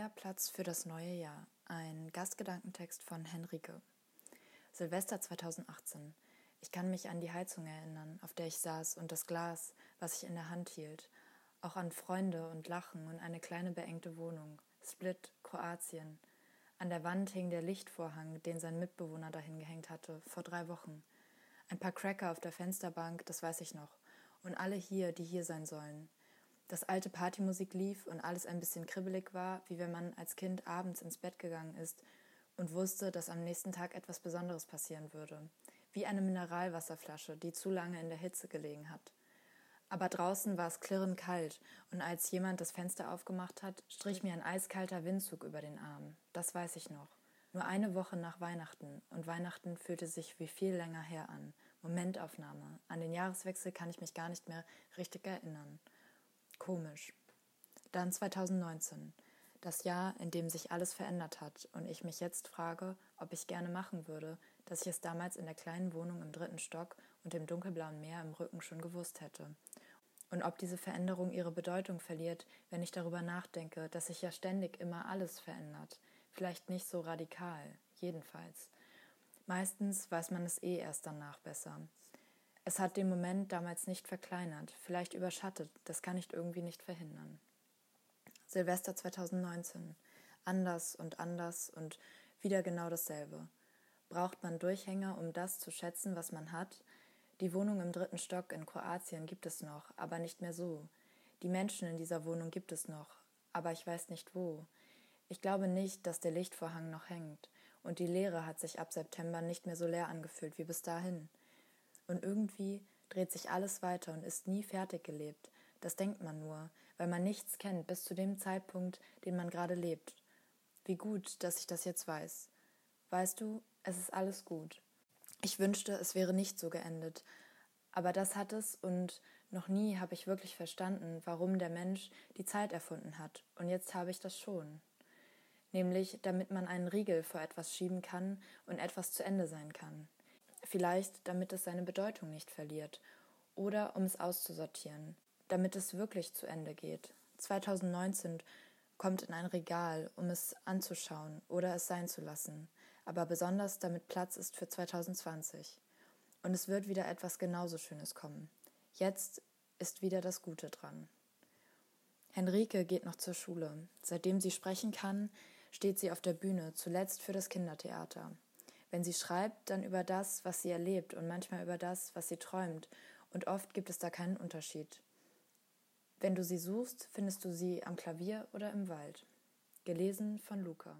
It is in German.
neuer Platz für das neue Jahr. Ein Gastgedankentext von Henrike. Silvester 2018. Ich kann mich an die Heizung erinnern, auf der ich saß, und das Glas, was ich in der Hand hielt. Auch an Freunde und Lachen und eine kleine beengte Wohnung. Split, Kroatien. An der Wand hing der Lichtvorhang, den sein Mitbewohner dahin gehängt hatte, vor drei Wochen. Ein paar Cracker auf der Fensterbank, das weiß ich noch. Und alle hier, die hier sein sollen dass alte Partymusik lief und alles ein bisschen kribbelig war, wie wenn man als Kind abends ins Bett gegangen ist und wusste, dass am nächsten Tag etwas Besonderes passieren würde. Wie eine Mineralwasserflasche, die zu lange in der Hitze gelegen hat. Aber draußen war es klirrend kalt, und als jemand das Fenster aufgemacht hat, strich mir ein eiskalter Windzug über den Arm. Das weiß ich noch. Nur eine Woche nach Weihnachten, und Weihnachten fühlte sich wie viel länger her an. Momentaufnahme. An den Jahreswechsel kann ich mich gar nicht mehr richtig erinnern. Komisch. Dann 2019, das Jahr, in dem sich alles verändert hat und ich mich jetzt frage, ob ich gerne machen würde, dass ich es damals in der kleinen Wohnung im dritten Stock und dem dunkelblauen Meer im Rücken schon gewusst hätte. Und ob diese Veränderung ihre Bedeutung verliert, wenn ich darüber nachdenke, dass sich ja ständig immer alles verändert. Vielleicht nicht so radikal, jedenfalls. Meistens weiß man es eh erst danach besser. Es hat den Moment damals nicht verkleinert, vielleicht überschattet, das kann ich irgendwie nicht verhindern. Silvester 2019. Anders und anders und wieder genau dasselbe. Braucht man Durchhänger, um das zu schätzen, was man hat? Die Wohnung im dritten Stock in Kroatien gibt es noch, aber nicht mehr so. Die Menschen in dieser Wohnung gibt es noch, aber ich weiß nicht wo. Ich glaube nicht, dass der Lichtvorhang noch hängt, und die Leere hat sich ab September nicht mehr so leer angefühlt wie bis dahin. Und irgendwie dreht sich alles weiter und ist nie fertig gelebt. Das denkt man nur, weil man nichts kennt bis zu dem Zeitpunkt, den man gerade lebt. Wie gut, dass ich das jetzt weiß. Weißt du, es ist alles gut. Ich wünschte, es wäre nicht so geendet. Aber das hat es und noch nie habe ich wirklich verstanden, warum der Mensch die Zeit erfunden hat. Und jetzt habe ich das schon. Nämlich, damit man einen Riegel vor etwas schieben kann und etwas zu Ende sein kann. Vielleicht, damit es seine Bedeutung nicht verliert. Oder um es auszusortieren. Damit es wirklich zu Ende geht. 2019 kommt in ein Regal, um es anzuschauen oder es sein zu lassen. Aber besonders damit Platz ist für 2020. Und es wird wieder etwas genauso Schönes kommen. Jetzt ist wieder das Gute dran. Henrike geht noch zur Schule. Seitdem sie sprechen kann, steht sie auf der Bühne, zuletzt für das Kindertheater. Wenn sie schreibt, dann über das, was sie erlebt und manchmal über das, was sie träumt. Und oft gibt es da keinen Unterschied. Wenn du sie suchst, findest du sie am Klavier oder im Wald. Gelesen von Luca.